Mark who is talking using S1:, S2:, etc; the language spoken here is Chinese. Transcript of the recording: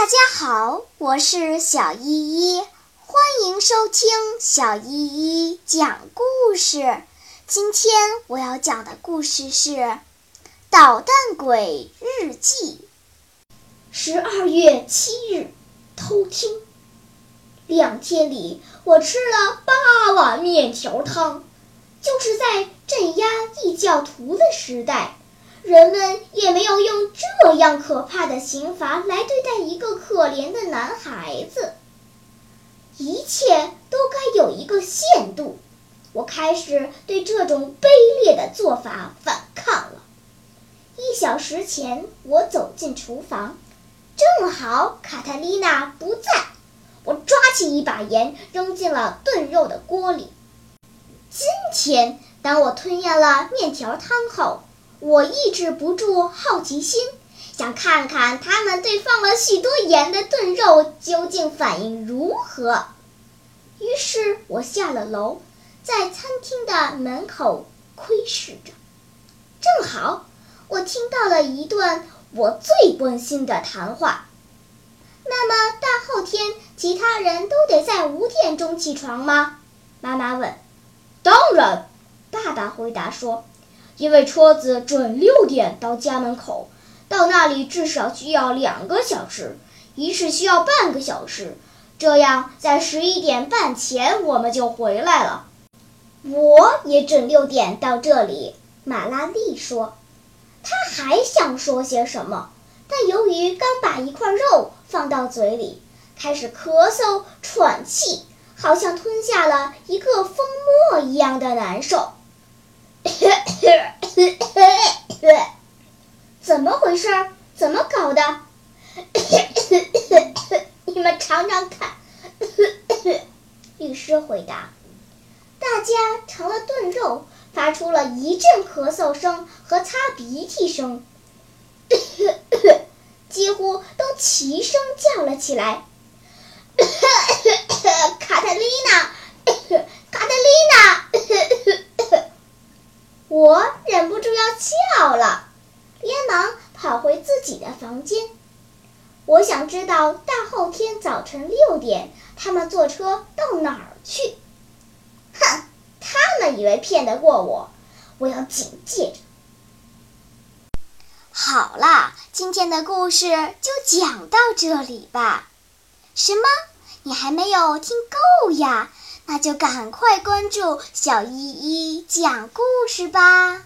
S1: 大家好，我是小依依，欢迎收听小依依讲故事。今天我要讲的故事是《捣蛋鬼日记》。
S2: 十二月七日，偷听。两天里，我吃了八碗面条汤。就是在镇压异教徒的时代。人们也没有用这样可怕的刑罚来对待一个可怜的男孩子。一切都该有一个限度。我开始对这种卑劣的做法反抗了。一小时前，我走进厨房，正好卡塔丽娜不在。我抓起一把盐，扔进了炖肉的锅里。今天，当我吞咽了面条汤后，我抑制不住好奇心，想看看他们对放了许多盐的炖肉究竟反应如何。于是我下了楼，在餐厅的门口窥视着。正好，我听到了一段我最关心的谈话。那么大后天，其他人都得在五点钟起床吗？妈妈问。当然，爸爸回答说。因为车子准六点到家门口，到那里至少需要两个小时，仪式需要半个小时，这样在十一点半前我们就回来了。我也准六点到这里，马拉利说。他还想说些什么，但由于刚把一块肉放到嘴里，开始咳嗽喘气，好像吞下了一个蜂沫一样的难受。怎么回事？怎么搞的？你们尝尝看。律师回答。大家尝了炖肉，发出了一阵咳嗽声和擦鼻涕声，几乎都齐声叫了起来。卡特琳娜，卡特琳娜！我忍不住要笑了。连忙跑回自己的房间。我想知道大后天早晨六点他们坐车到哪儿去。哼，他们以为骗得过我，我要警戒着。
S1: 好了，今天的故事就讲到这里吧。什么？你还没有听够呀？那就赶快关注小依依讲故事吧。